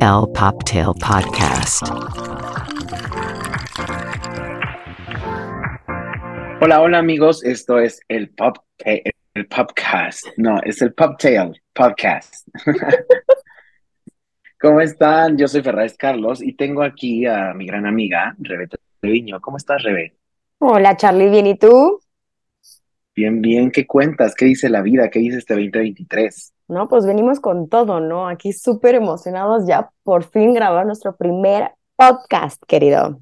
El Poptail Podcast. Hola, hola amigos, esto es el Pop el Popcast. No, es el Poptail Podcast. ¿Cómo están? Yo soy Ferraz Carlos y tengo aquí a mi gran amiga, Rebe Treviño. ¿Cómo estás, Rebe? Hola, Charlie, ¿bien y tú? Bien, bien. ¿Qué cuentas? ¿Qué dice la vida? ¿Qué dice este 2023? No, pues venimos con todo, ¿no? Aquí súper emocionados ya por fin grabar nuestro primer podcast, querido.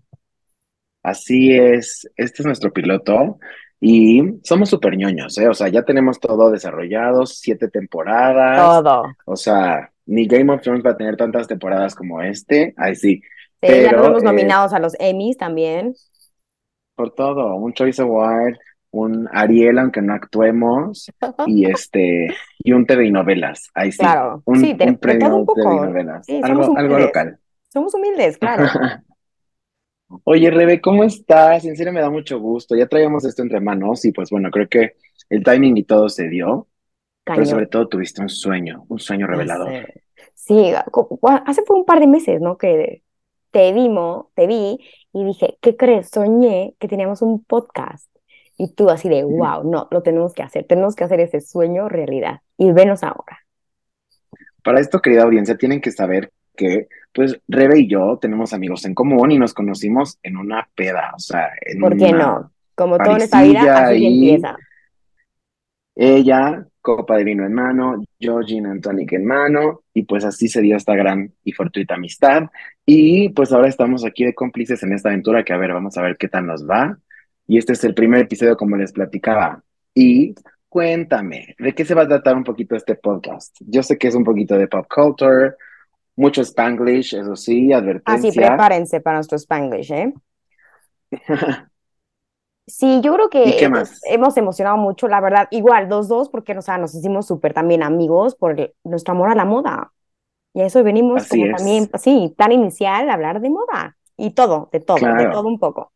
Así es, este es nuestro piloto y somos súper ñoños, ¿eh? O sea, ya tenemos todo desarrollado, siete temporadas. Todo. O sea, ni Game of Thrones va a tener tantas temporadas como este, ahí sí. Sí, ya Pero, nos hemos eh, nominados a los Emmys también. Por todo, un Choice Award, un Ariel, aunque no actuemos, y este, y un TV y novelas, ahí sí. Claro, Un, sí, de- un de premio todo un TV novelas. Sí, algo, local. Somos humildes, claro. Oye, Rebe, ¿cómo estás? En serio me da mucho gusto. Ya traíamos esto entre manos y pues bueno, creo que el timing y todo se dio, pero sobre todo tuviste un sueño, un sueño revelador. Sí, hace fue un par de meses, ¿no? Que te vimos, te vi y dije, ¿qué crees? Soñé que teníamos un podcast. Y tú así de, wow, no, lo tenemos que hacer, tenemos que hacer ese sueño realidad. Y venos ahora. Para esto, querida audiencia, tienen que saber que pues Rebe y yo tenemos amigos en común y nos conocimos en una peda, o sea, en ¿Por qué una no? Como todo en esta vida, así empieza. Ella, copa de vino en mano, yo gin and tonic en mano, y pues así se dio esta gran y fortuita amistad. Y pues ahora estamos aquí de cómplices en esta aventura que a ver, vamos a ver qué tal nos va. Y este es el primer episodio como les platicaba. Y cuéntame, ¿de qué se va a tratar un poquito este podcast? Yo sé que es un poquito de pop culture, mucho spanglish, eso sí, Así, advertencia. prepárense para nuestro Spanglish, ¿eh? Sí, yo creo que ¿Y qué hemos- emocionado mucho, la verdad. Igual, dos, dos, porque o sea, nos hicimos súper también amigos por el- nuestro amor a la moda. Y a eso venimos Así como es. también, sí, tan inicial, a hablar de moda. Y todo, de todo, de todo un poco.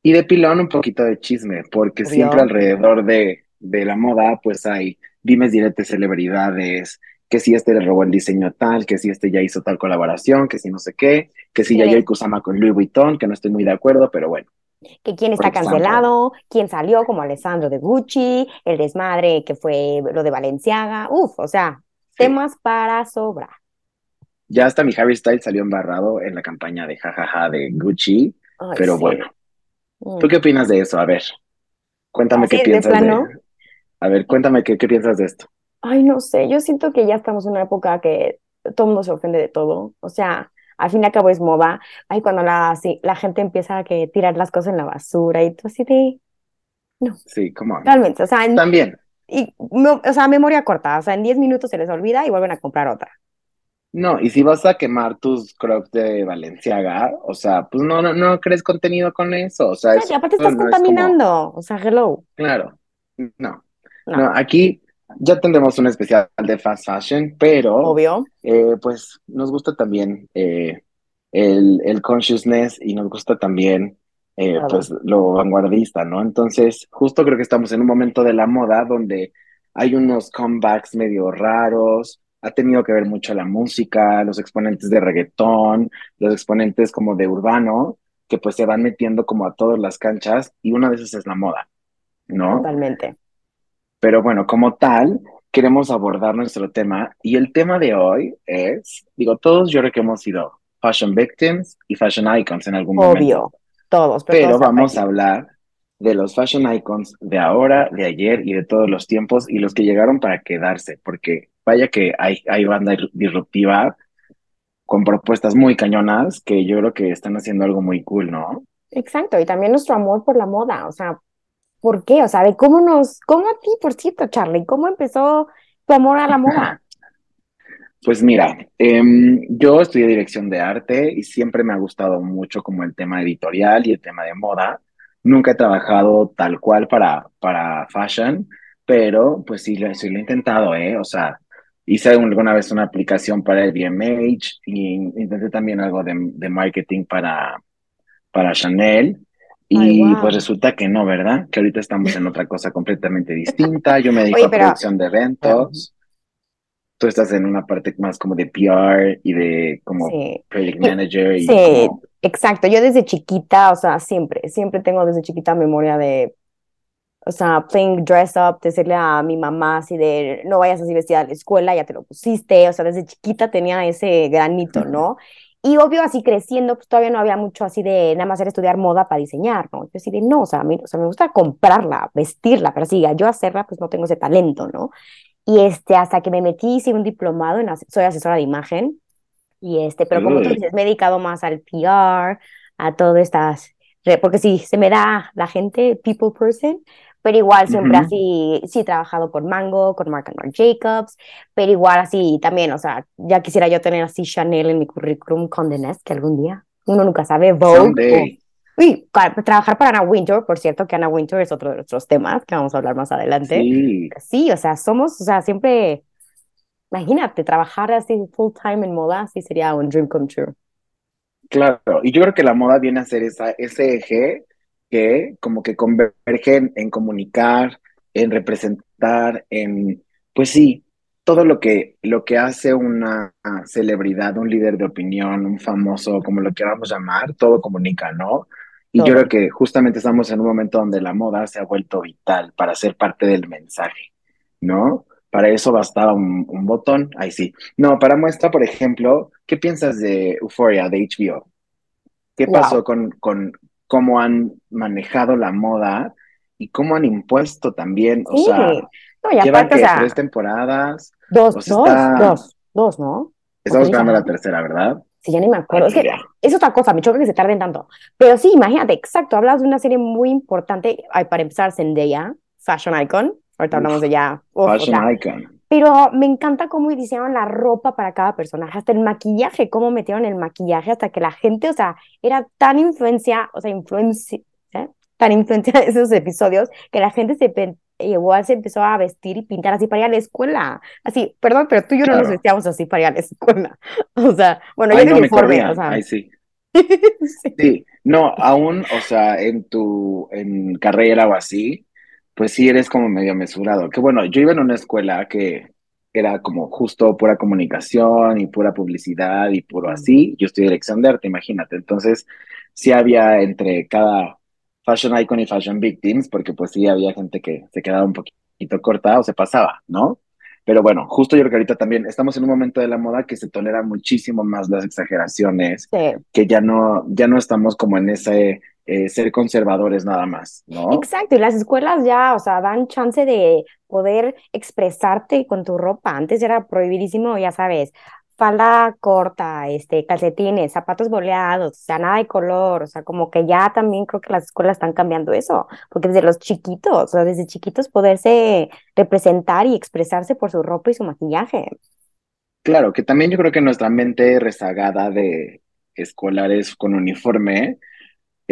Y de pilón un poquito de chisme, porque siempre alrededor de, de la moda, pues hay dimes diretes celebridades, que si este le robó el diseño tal, que si este ya hizo tal colaboración, que si no sé qué, que si Sí. Yayoi Kusama con Louis Vuitton, que no estoy muy de acuerdo, pero bueno. Que quién está cancelado, quién salió, como Alessandro de Gucci, el desmadre que fue lo de Balenciaga. Uf, o sea, Sí. temas para sobra. Ya hasta mi Harry Styles salió embarrado en la campaña de jajaja de Gucci, Ay, pero sí. bueno. Mm. ¿Tú qué opinas de eso? A ver, cuéntame Así, qué piensas de... plano. A ver, cuéntame qué, qué piensas de esto. Ay, no sé, yo siento que ya estamos en una época que todo el mundo se ofende de todo. O sea, al fin y al cabo es moda. Ay, cuando la, sí, la gente empieza a que tirar las cosas en la basura y tú así de, Sí, cómo. realmente, o sea, en- También. y, no, o sea, memoria corta, o sea, en 10 minutos se les olvida y vuelven a comprar otra. No, y si vas a quemar tus crocs de Valenciaga, o sea, pues no, no, no crees contenido con eso, o sea, Sí, eso y aparte estás no es como- contaminando, o sea, hello. claro, no, No, no, aquí ya tendremos un especial de fast fashion, pero obvio. eh, pues nos gusta también eh, el, el consciousness y nos gusta también eh, pues lo vanguardista, ¿no? Entonces, justo creo que estamos en un momento de la moda donde hay unos comebacks medio raros, ha tenido que ver mucho la música, los exponentes de reggaetón, los exponentes como de urbano, que pues se van metiendo como a todas las canchas y una de esas es la moda, ¿no? Totalmente. Pero bueno, como tal, queremos abordar nuestro tema y el tema de hoy es, digo, todos yo creo que hemos sido fashion victims y fashion icons en algún momento, Obvio. Todos, pero, pero todos vamos a hablar de los fashion icons de ahora, de ayer y de todos los tiempos y los que llegaron para quedarse, porque vaya que hay, hay banda disruptiva con propuestas muy cañonas que yo creo que están haciendo algo muy cool, ¿no? Exacto, y también nuestro amor por la moda, o sea, ¿por qué? O sea, de cómo nos, cómo a ti, por cierto, Charlie, cómo empezó tu amor a la moda. Pues mira, em, yo estudié dirección de arte y siempre me ha gustado mucho como el tema editorial y el tema de moda. Nunca he trabajado tal cual para, para fashion, pero pues sí, sí lo he intentado, ¿eh? O sea, hice alguna vez una aplicación para el BMH y intenté también algo de, de marketing para, para Chanel. Ay, Y wow. pues resulta que no, ¿verdad? Que ahorita estamos en otra cosa completamente distinta. Yo me dedico Oye, a pero producción de eventos. Tú estás en una parte más como de PR y de como sí. project manager y Sí, como, exacto. Yo desde chiquita, o sea, siempre, siempre tengo desde chiquita memoria de, o sea, playing dress up, decirle a mi mamá así de, no vayas así vestida a la escuela, ya te lo pusiste, o sea, desde chiquita tenía ese granito, ¿no? Y obvio, así creciendo, pues todavía no había mucho así de nada más era estudiar moda para diseñar, ¿no? Yo así de, no, o sea, a mí, o sea, me gusta comprarla, vestirla, pero sí, yo hacerla, pues no tengo ese talento, ¿no? Y este, hasta que me metí, hice un diplomado en, soy asesora de imagen, y este, pero como tú Uy. dices, me he dedicado más al PR, a todas estas, porque sí, se me da la gente, people person, pero igual siempre así, sí he trabajado con Mango, con Marc and Marc Jacobs, pero igual así también, o sea, ya quisiera yo tener así Chanel en mi currículum con Nest, que algún día, uno nunca sabe, Vogue. Uy, trabajar para Anna Wintour, por cierto, que Anna Wintour es otro de nuestros temas que vamos a hablar más adelante. Sí, Sí, o sea, somos, o sea, siempre, imagínate, trabajar así full time en moda, sí sería un dream come true. claro. Y yo creo que la moda viene a ser esa, ese eje que como que converge en, comunicar, en representar, en, pues sí, todo lo que, lo que hace una celebridad, un líder de opinión, un famoso, como lo queramos llamar, todo comunica, ¿no? Y yo creo que justamente estamos en un momento donde la moda se ha vuelto vital para ser parte del mensaje, ¿no? Para eso bastaba un, un botón, ahí sí. No, para muestra, por ejemplo, ¿qué piensas de Euphoria, de HBO? ¿Qué Wow. pasó con, con cómo han manejado la moda y cómo han impuesto también? O Sí, sea, no, y llevan aparte, o que sea, tres temporadas, dos, o sea, dos, está, dos, dos, ¿no? estamos esperando la tercera, ¿verdad? Sí, ya ni me acuerdo. Es que es otra cosa, me choca que se tarden tanto. Pero sí, imagínate, exacto, hablas de una serie muy importante. Ay, para empezar, Zendaya, Fashion Icon. Ahorita hablamos de ella. Uf, o fashion sea, icon. Pero me encanta cómo diseñaban la ropa para cada personaje, hasta el maquillaje, cómo metieron el maquillaje hasta que la gente, o sea, era tan influencia, o sea, influencia, ¿eh? tan influencia de esos episodios que la gente se igual se empezó a vestir y pintar así para ir a la escuela. Así, perdón, pero tú y yo no nos Claro. vestíamos así para ir a la escuela. O sea, bueno, yo no, me uniforme, o sea. Ay, sí. Sí. Sí, no, aún, o sea, en tu en carrera o así, pues sí eres como medio mesurado. Que bueno, yo iba en una escuela que era como justo pura comunicación y pura publicidad y puro así. Yo estudié dirección de arte, imagínate. Entonces, sí había entre cada fashion icon y fashion victims, porque pues sí había gente que se quedaba un poquito corta o se pasaba, ¿no? Pero bueno, justo yo creo que ahorita también estamos en un momento de la moda que se tolera muchísimo más las exageraciones Sí. que ya no, ya no estamos como en ese eh, ser conservadores nada más, ¿no? Exacto, y las escuelas ya, o sea, dan chance de poder expresarte con tu ropa. Antes era prohibidísimo, ya sabes, falda corta, este, calcetines, zapatos boleados, o sea, nada de color, o sea, como que ya también creo que las escuelas están cambiando eso, porque desde los chiquitos, o sea, desde chiquitos poderse representar y expresarse por su ropa y su maquillaje. Claro, que también yo creo que nuestra mente rezagada de escolares con uniforme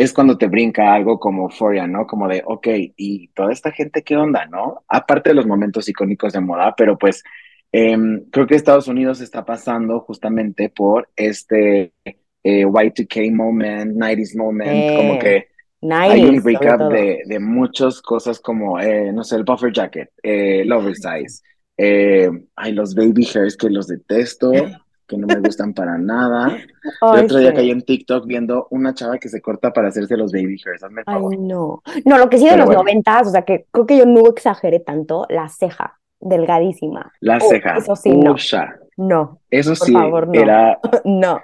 es cuando te brinca algo como Euphoria, ¿no? Como de, ok, ¿y toda esta gente qué onda, no? Aparte de los momentos icónicos de moda, pero pues em, creo que Estados Unidos está pasando justamente por este eh, Y2K moment, 90s moment, como Eh, que hay un 90s, sobre recap de, de muchas cosas como, eh, no sé, el puffer jacket, eh, el oversize, eh, ay, los baby hairs que los detesto, que no me gustan para nada. El Ay, otro día caí sí. en TikTok viendo una chava que se corta para hacerse los baby hairs, hazme el Ay, favor. no. No, lo que sí de Pero los bueno, noventas, o sea, que creo que yo no exageré tanto, la ceja, delgadísima. la Oh, ceja, eso sí, no. usha, No, eso por sí, favor, no. era, No.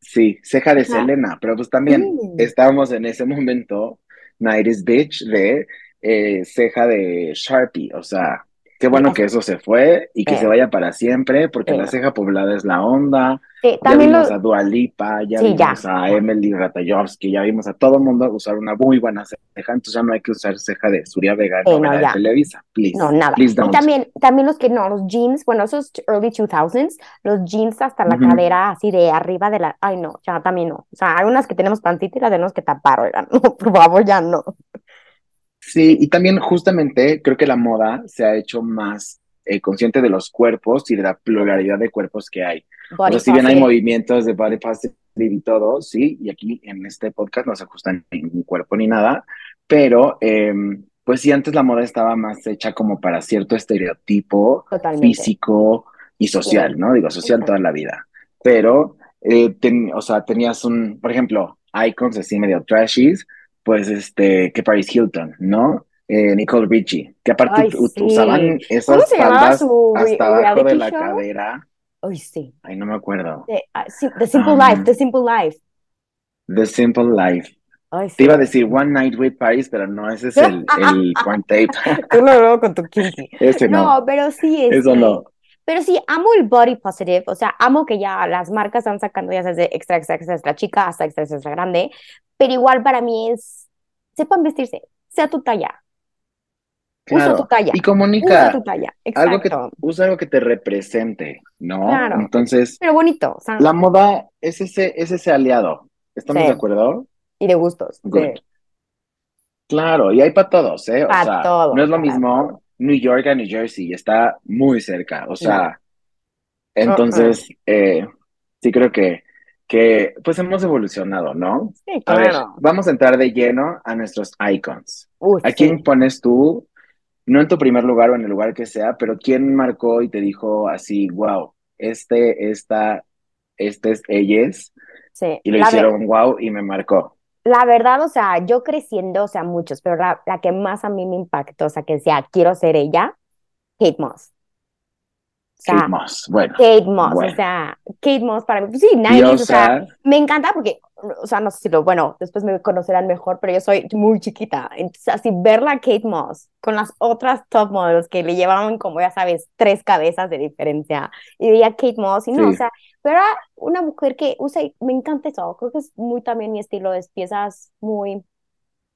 sí, ceja de. Selena, pero pues también estábamos en ese momento, 90s bitch, de eh, ceja de Sharpie, o sea, Qué bueno que eso se fue y que Sí. se vaya para siempre, porque Sí, la ceja poblada es la onda. Sí, Ya también vimos lo, a Dua Lipa, ya sí, ya. vimos a Emily Ratajkowski, ya vimos a todo el mundo usar una muy buena ceja, entonces ya no hay que usar ceja de Surya Vega Sí, no, de ya. Televisa. Please, No, nada. please Y también, también los que no, los jeans, bueno, esos early 2000s, los jeans hasta la Ujú. cadera, así de arriba de la, ay no, ya también no. O sea, hay unas que tenemos pancita y las tenemos que tapar, oigan, no, por favor, ya no. Sí, y también justamente creo que la moda se ha hecho más eh, consciente de los cuerpos y de la pluralidad de cuerpos que hay. O Body sea, si bien hay movimientos de body positive y todo, sí, y aquí en este podcast no se ajustan ningún cuerpo ni nada, pero eh, pues sí, antes la moda estaba más hecha como para cierto estereotipo Totalmente. físico y social, ¿no? Digo, social toda la vida. Pero, eh, ten- o sea, tenías un, por ejemplo, icons así medio trashies, pues este, que Paris Hilton, ¿no? Eh, Nicole Richie, que aparte Ay, sí. usaban ¿Cómo esas faldas su hasta abajo de la show? cadera. Ay, sí. Ay, no me acuerdo. Ah, The Simple Um, Life, The Simple Life. The Simple Life. Ay, Te iba a decir One Night with Paris, pero no, ese es el, el porn tape. Tú lo veo con tu kinky. Ese no, No, pero sí, eso este, no. Pero sí, amo el body positive, o sea, amo que ya las marcas están sacando ya desde extra, extra, extra, extra chica hasta extra, extra, extra grande, pero igual para mí es, sepan vestirse, sea tu talla, usa tu talla, Y usa comunica tu talla, algo que, exacto, usa algo que te represente, ¿no? Claro. Entonces, pero bonito, o sea, la moda es ese, es ese aliado. ¿Estamos Sí. de acuerdo? y de gustos, Good. sí. Claro, y hay para todos, ¿eh? O Pa' sea, todos, no es lo para mismo. New York a New Jersey, está muy cerca. O sea, entonces, eh, sí creo que, que, pues hemos evolucionado, ¿no? Sí, A ver, claro. vamos a entrar de lleno a nuestros icons. ¿A sí. quién pones tú, no en tu primer lugar o en el lugar que sea, pero quién marcó y te dijo así, wow, este, esta, este es ellas, Sí. y lo La hicieron wow y me marcó. La verdad, o sea, yo creciendo, o sea, muchos, pero la, la que más a mí me impactó, o sea, que decía, quiero ser ella, Kate Moss. O sea, Kate Moss, bueno, Kate Moss, Bueno. o sea, Kate Moss para mí, pues sí, 90s, o sea, diosa, me encanta porque, o sea, no sé si lo, bueno, después me conocerán mejor, pero yo soy muy chiquita, entonces así verla a Kate Moss con las otras top models que le llevaban como, ya sabes, tres cabezas de diferencia, y veía Kate Moss, y no, o Sí. sea, pero era una mujer que usa, y me encanta eso, creo que es muy también mi estilo, es piezas muy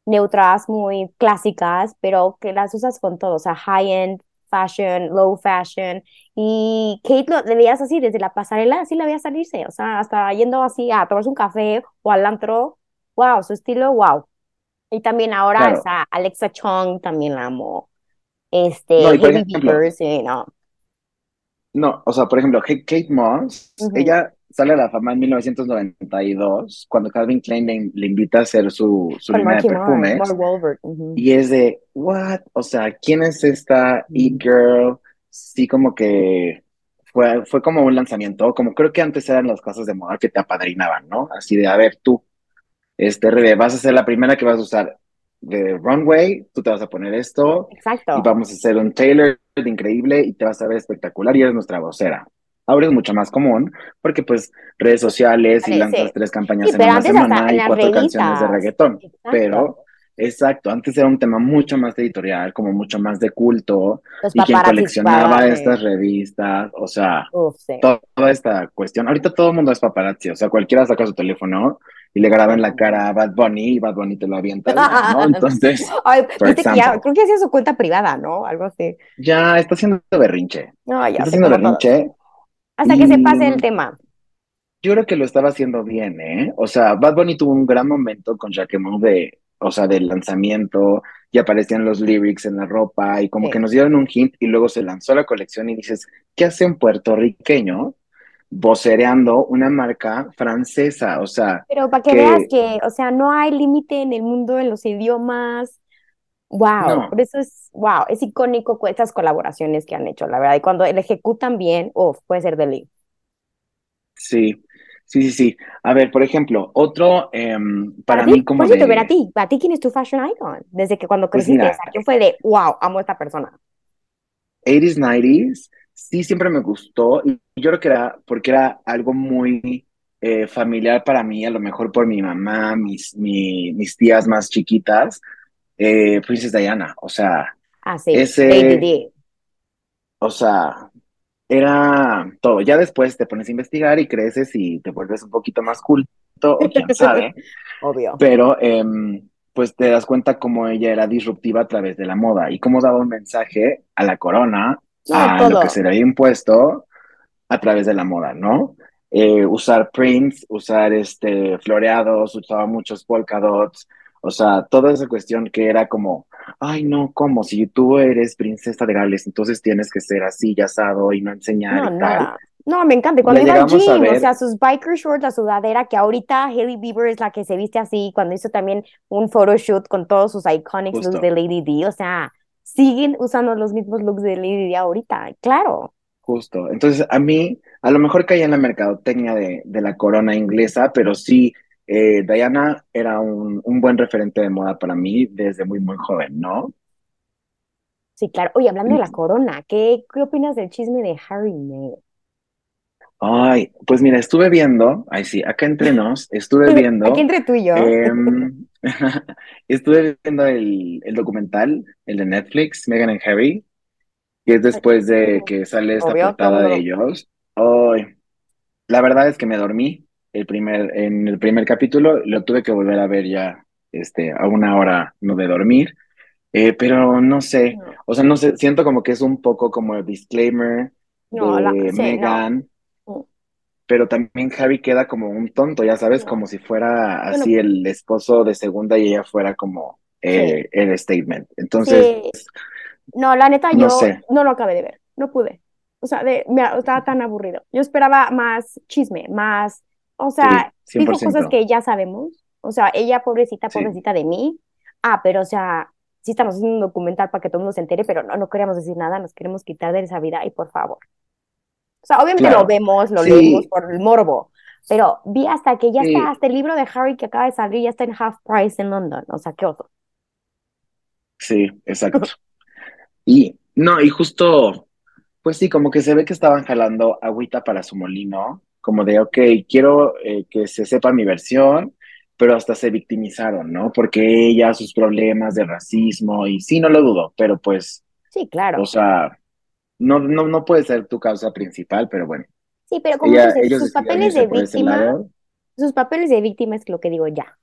neutras, muy clásicas, pero que las usas con todo, o sea, high-end fashion, low fashion, y Kate lo le veías así desde la pasarela, así la veías salirse, o sea, hasta yendo así a tomarse un café o al antro, wow, su estilo, wow. Y también ahora Claro. esa Alexa Chung, también la amo. Este, No, y por ejemplo, no. No, o sea, por ejemplo, Kate Moss, ella sale a la fama en 1992, cuando Calvin Klein le, le invita a hacer su, su línea de Mark, perfumes, Mark y es de, what? O sea, ¿quién es esta It Girl? Sí, como que fue, fue como un lanzamiento, como creo que antes eran las casas de moda que te apadrinaban, ¿no? Así de, a ver, tú, este, Rebe, vas a ser la primera que vas a usar de runway, tú te vas a poner esto, Exacto. y vamos a hacer un tailor increíble y te vas a ver espectacular y eres nuestra vocera. Ahora es mucho más común porque pues redes sociales y lanzas tres campañas Sí, en una semana y cuatro canciones de reggaetón. Exacto. Pero, exacto, antes era un tema mucho más editorial, como mucho más de culto Los y quien coleccionaba estas revistas, o sea, Uf, sí. toda esta cuestión. Ahorita todo el mundo es paparazzi, o sea, cualquiera saca su teléfono y le graba en la cara a Bad Bunny y Bad Bunny te lo avienta, ¿no? Entonces, Ay, viste que ya, creo que hacía su cuenta privada, ¿no? Algo así. ya está haciendo berrinche. No, ya Está haciendo todos. Hasta que se pase el tema. Yo creo que lo estaba haciendo bien, ¿eh? O sea, Bad Bunny tuvo un gran momento con Jacquemus de, o sea, del lanzamiento, y aparecían los lyrics en la ropa, y como Sí. que nos dieron un hint, y luego se lanzó la colección, y dices, ¿qué hace un puertorriqueño vocereando una marca francesa? O sea, Pero para que que- veas que, o sea, no hay límite en el mundo en los idiomas. Wow, No. por eso es, wow, es icónico con estas colaboraciones que han hecho, la verdad. Y cuando le ejecutan bien, uf, puede ser deli. sí, sí, sí, sí. A ver, por ejemplo, otro, em, para ti, mí como por cierto, de... ver a ti, ¿a ti quién es tu fashion icon? Desde que cuando Pues creciste, mira. o sea, ¿quién fue de, wow, amo a esta persona? 80s, 90s, sí siempre me gustó. Y yo creo que era porque era algo muy eh, familiar para mí, a lo mejor por mi mamá, mis, mi- mis tías más chiquitas, eh, Princess Diana. O sea, Ah, sí, Ese- D. o sea, era todo. Ya después te pones a investigar y creces y te vuelves un poquito más culto, o quién sabe, Obvio. pero em, pues te das cuenta cómo ella era disruptiva a través de la moda y cómo daba un mensaje a la corona, a lo que se le había impuesto a través de la moda, ¿no? Eh, usar prints, usar este floreados, usaba muchos polka dots, o sea, toda esa cuestión que era como, ay no, ¿cómo? Si tú eres princesa de Gales, entonces tienes que ser así, ya asado y no enseñar No, y tal. nada. No, me encanta. Cuando iba al gym, o sea, sus biker shorts, la sudadera, que ahorita Hailey Bieber es la que se viste así, cuando hizo también un photoshoot con todos sus iconic Justo. looks de Lady D, o sea, siguen usando los mismos looks de Lady D ahorita, claro. Justo. Entonces, a mí, a lo mejor caía en la mercadotecnia de, de la corona inglesa, pero sí, eh, Diana era un, un buen referente de moda para mí desde muy, muy joven, ¿no? Sí, claro. Oye, hablando de la Mm. corona, ¿qué, qué opinas del chisme de Harry y Meghan? Ay, pues mira, estuve viendo, ay sí, acá entre nos, estuve viendo, Aquí entre tú y yo. em, estuve viendo el, el documental, el de Netflix, Meghan and Harry, que es después de que sale esta Obvio, portada todo de lo- ellos. Ay, la verdad es que me dormí el primer, en el primer capítulo, lo tuve que volver a ver ya, este, a una hora no de dormir, eh, pero no sé, No, o sea, no sé, siento como que es un poco como el disclaimer no, la- de sí, no. Meghan, Mm. pero también Harry queda como un tonto, ya sabes, como si fuera Bueno. así el esposo de segunda y ella fuera como eh, el statement. Entonces, Sí. No, la neta, No yo sé. no lo acabé de ver, no pude. O sea, de, me, estaba tan aburrido. Yo esperaba más chisme, más, o sea, Sí, dijo 100%. cosas que ya sabemos. O sea, ella, pobrecita, Sí. pobrecita de mí. Ah, pero o sea, sí estamos haciendo un documental para que todo el mundo se entere, pero no, no queremos decir nada, nos queremos quitar de esa vida y por favor. O sea, obviamente Claro. lo vemos, lo Sí. leemos por el morbo, pero vi hasta que ya está, hasta el libro de Harry que acaba de salir, ya está en half price en London. O sea, qué oso. Sí, exacto. Y no, y justo, pues sí, como que se ve que estaban jalando agüita para su molino, como de, ok, quiero eh, que se sepa mi versión, pero hasta se victimizaron, ¿no? Porque ella, sus problemas de racismo, y sí, no lo dudo, pero pues, Sí, claro. o sea, no, no, no puede ser tu causa principal, pero bueno, Sí, pero como ella, dices, sus papeles de víctima, sus papeles de víctima es lo que digo ya.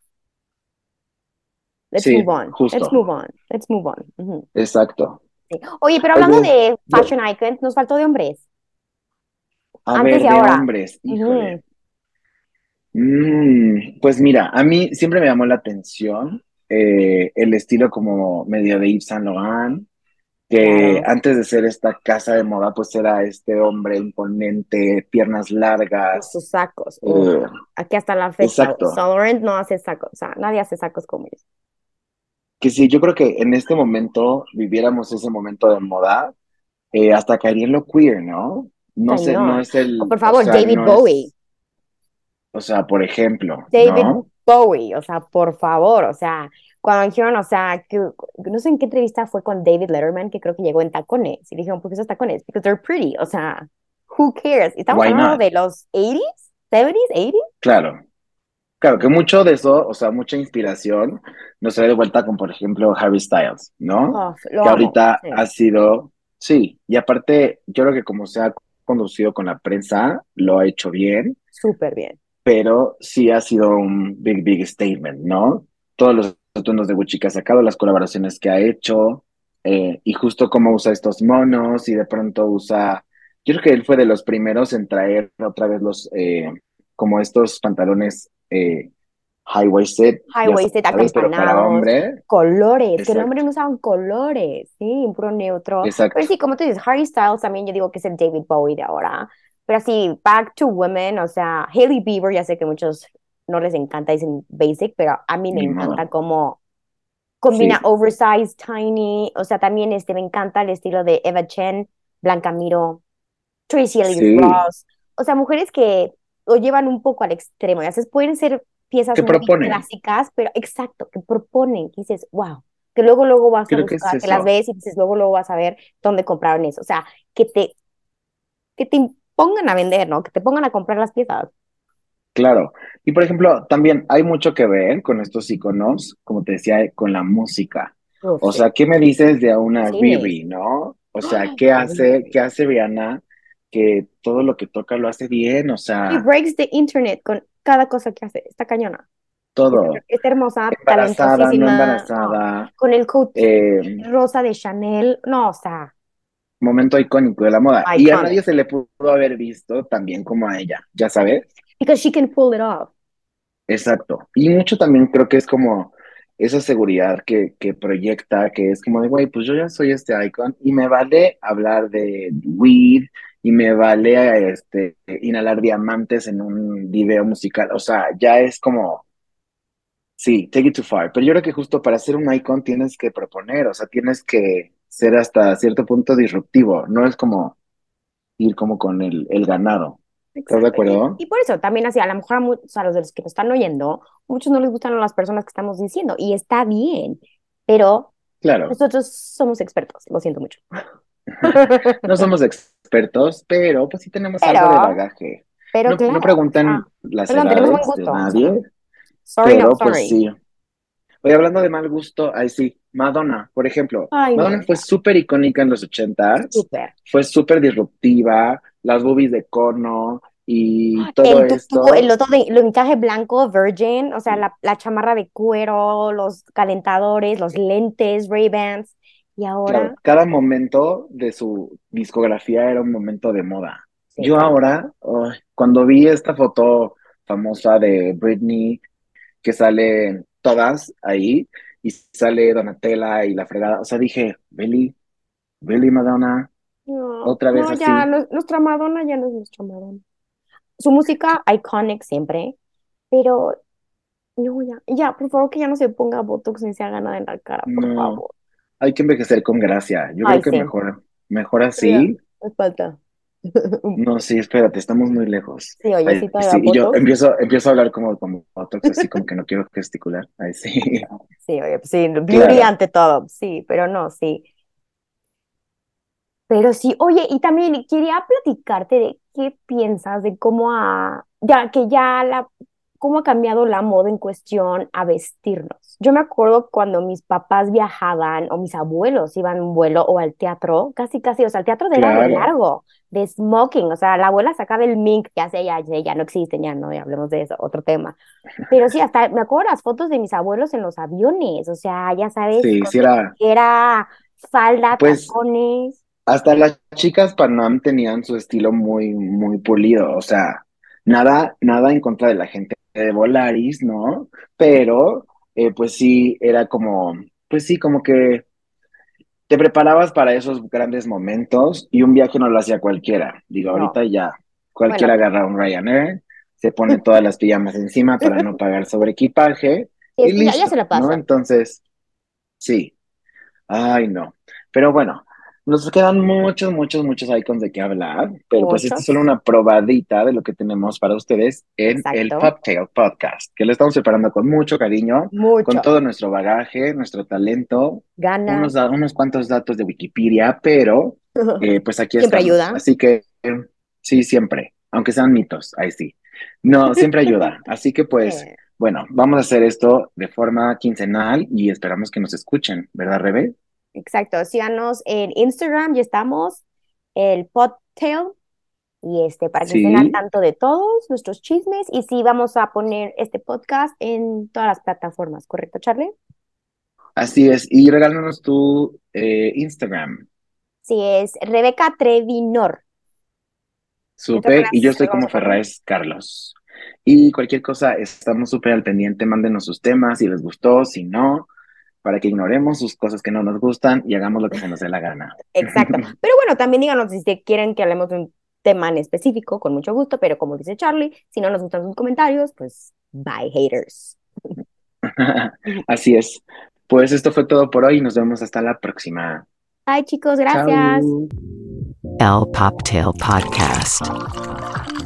Let's Sí, move on. justo. Let's move on. Let's move on. Exacto. sí. Oye, pero hablando Oye, de yo- fashion icons, nos faltó de hombres. A Antes ver, y de ahora. hombres, híjole. Mm, pues mira, a mí siempre me llamó la atención eh, el estilo como medio de Yves Saint Laurent, que antes de ser esta casa de moda, pues era este hombre imponente, piernas largas. sus sacos. Eh, aquí hasta la fecha. exacto. Saint Laurent no hace sacos. O sea, nadie hace sacos como ellos. que sí, yo creo que en este momento viviéramos ese momento de moda, eh, hasta caería en lo queer, ¿no? No sé, no es el, O por o favor, sea, David no Bowie. es, o sea, por ejemplo, David ¿no? Bowie, o sea, por favor, o sea, cuando dijeron, o sea, que, no sé en qué entrevista fue con David Letterman, que creo que llegó en tacones, y dijeron, ¿por qué esos tacones? Because they're pretty, o sea, who cares? Estamos Why hablando not? de los 80s, 70s, 80s. Claro. Claro, que mucho de eso, o sea, mucha inspiración nos trae de vuelta con, por ejemplo, Harry Styles, ¿no? Oh, Que amo, ahorita sí. ha sido, sí, y aparte, yo creo que como se ha conducido con la prensa, lo ha hecho bien, Súper bien. pero sí ha sido un big, big statement, ¿no? Todos los atuendos de Gucci que ha sacado, las colaboraciones que ha hecho, eh, y justo cómo usa estos monos, y de pronto usa, yo creo que él fue de los primeros en traer otra vez los, eh, como estos pantalones eh, High-waisted, sabes, pero para acampanados, colores, que el exacto, hombre no usaban colores, sí, un puro neutro. exacto, Pero sí, como tú dices, Harry Styles también yo digo que es el David Bowie de ahora. Pero así, back to women, o sea, Hailey Bieber, ya sé que muchos no les encanta, dicen basic, pero a mí me encanta modo, cómo combina sí, oversized, tiny, o sea, también este, me encanta el estilo de Eva Chen, Blanca Miro, Tracy Ellis sí, Ross, o sea, mujeres que lo llevan un poco al extremo, ya sabes, pueden ser piezas muy clásicas, pero exacto, que proponen, que dices, wow, que luego, luego vas a creo que es buscar, que las ves y dices, luego, luego vas a ver dónde compraron eso, o sea, que te, que te pongan a vender, ¿no? Que te pongan a comprar las piezas. claro, y por ejemplo, también hay mucho que ver con estos iconos, como te decía, con la música. Uf, O sea, ¿qué me dices de una sí, Riri, no? O sea, ¿qué hace, qué hace Rihanna? Que todo lo que toca lo hace bien, o sea, breaks the internet con cada cosa que hace. Está cañona. todo. Es hermosa, Embarazada, no embarazada. Con el coat eh, rosa de Chanel. No, o sea, momento icónico de la moda. Y a nadie se le pudo haber visto tan bien como a ella, ya sabes. because she can pull it off. Exacto. Y mucho también creo que es como esa seguridad que, que proyecta, que es como de, güey, pues yo ya soy este icon y me vale hablar de weed y me vale este, inhalar diamantes en un video musical. O sea, ya es como, sí, take it too far. Pero yo creo que justo para ser un icon tienes que proponer, o sea, tienes que ser hasta cierto punto disruptivo. No es como ir como con el, el ganado. ¿Estás de. Y- acuerdo? Y, por eso también así, a lo mejor a los de los que nos están oyendo, muchos no les gustan las personas que estamos diciendo y está bien, pero Claro. nosotros somos expertos, lo siento mucho. No somos expertos, pero pues sí tenemos Pero- algo de bagaje. Pero No, claro, no preguntan ah, las perdón, buen edades de gusto, sea, nadie, sorry, pero not pues sorry. sí. Oye, hablando de mal gusto, ahí sí, Madonna, por ejemplo. Ay, Madonna no, fue súper icónica en los ochentas, súper. fue súper disruptiva, las boobies de cono y todo El esto. tutu, el otro de, encaje blanco, virgin, o sea, la, la chamarra de cuero, los calentadores, los lentes, Ray-Bans, y Claro, ahora, cada momento de su discografía era un momento de moda. sí, Yo claro. ahora, cuando vi esta foto famosa de Britney, que salen todas ahí, y sale Donatella y la fregada, o sea, dije, Billy, Billy Madonna, No, otra vez no, así. ya, no- nuestra Madonna ya no es nuestra Madonna. Su música, iconic siempre, pero no, ya, ya, por favor, que ya no se ponga Botox ni se haga nada en la cara, por favor. Hay que envejecer con gracia. Yo Ay, creo que sí. mejor, mejor así. Me falta. No, sí, espérate, estamos muy lejos. Sí, oye, Ay, sí, sí, y yo empiezo, empiezo a hablar como, como Botox, así como que no quiero gesticular. Ay, sí. Sí, oye, pues sí, beauty Claro. ante todo, sí, pero no, sí. Pero sí, oye, y también quería platicarte de qué piensas de cómo ha, ya que ya la, cómo ha cambiado la moda en cuestión a vestirnos. Yo me acuerdo cuando mis papás viajaban o mis abuelos iban a un vuelo o al teatro, casi, casi, o sea, el teatro de Claro. largo, de smoking, o sea, la abuela sacaba el mink, ya sé, ya, ya, ya no existen, ya no, ya hablemos de eso, otro tema. Pero sí, hasta me acuerdo las fotos de mis abuelos en los aviones, o sea, ya sabes, Sí, era falda, Pues, tacones. Hasta las chicas Panam tenían su estilo muy, muy pulido, o sea, nada, nada en contra de la gente de Volaris, ¿no? Pero, eh, pues sí, era como, pues sí, como que te preparabas para esos grandes momentos y un viaje no lo hacía cualquiera. Digo, No. ahorita ya, cualquiera Bueno. agarra un Ryanair, se pone todas las pijamas encima para no pagar sobre equipaje y que ya, listo, se la ¿no? pasa. Entonces, sí. Ay, no. Pero bueno, nos quedan muchos, muchos, muchos icons de qué hablar, pero pues esta es solo una probadita de lo que tenemos para ustedes en el Exacto. Poptail Podcast, que lo estamos preparando con mucho cariño, con todo nuestro bagaje, nuestro talento, Gana. unos, unos cuantos datos de Wikipedia, pero eh, pues aquí Siempre estamos. ayuda. Así que eh, sí, siempre, aunque sean mitos, ahí sí. No, siempre ayuda. Así que pues, bueno, vamos a hacer esto de forma quincenal y esperamos que nos escuchen, ¿verdad, Rebe? Exacto. Síganos en Instagram, ya estamos, el Podtail, y este, para que estén al tanto de todos nuestros chismes. Y sí, vamos a poner este podcast en todas las plataformas, ¿correcto, Charlie? Así es, y regálanos tu eh, Instagram. Sí, es Rebeca Trevinor. Súper, y yo estoy como. Ferraes Carlos. Y cualquier cosa, estamos súper al pendiente, mándenos sus temas, si les gustó, si no, para que ignoremos sus cosas que no nos gustan y hagamos lo que se nos dé la gana. Exacto. Pero bueno, también díganos si quieren que hablemos de un tema en específico, con mucho gusto, pero como dice Charlie, si no nos gustan sus comentarios, pues bye haters. Así es. Pues esto fue todo por hoy y nos vemos hasta la próxima. Bye chicos, gracias. Chao. El Poptail Podcast.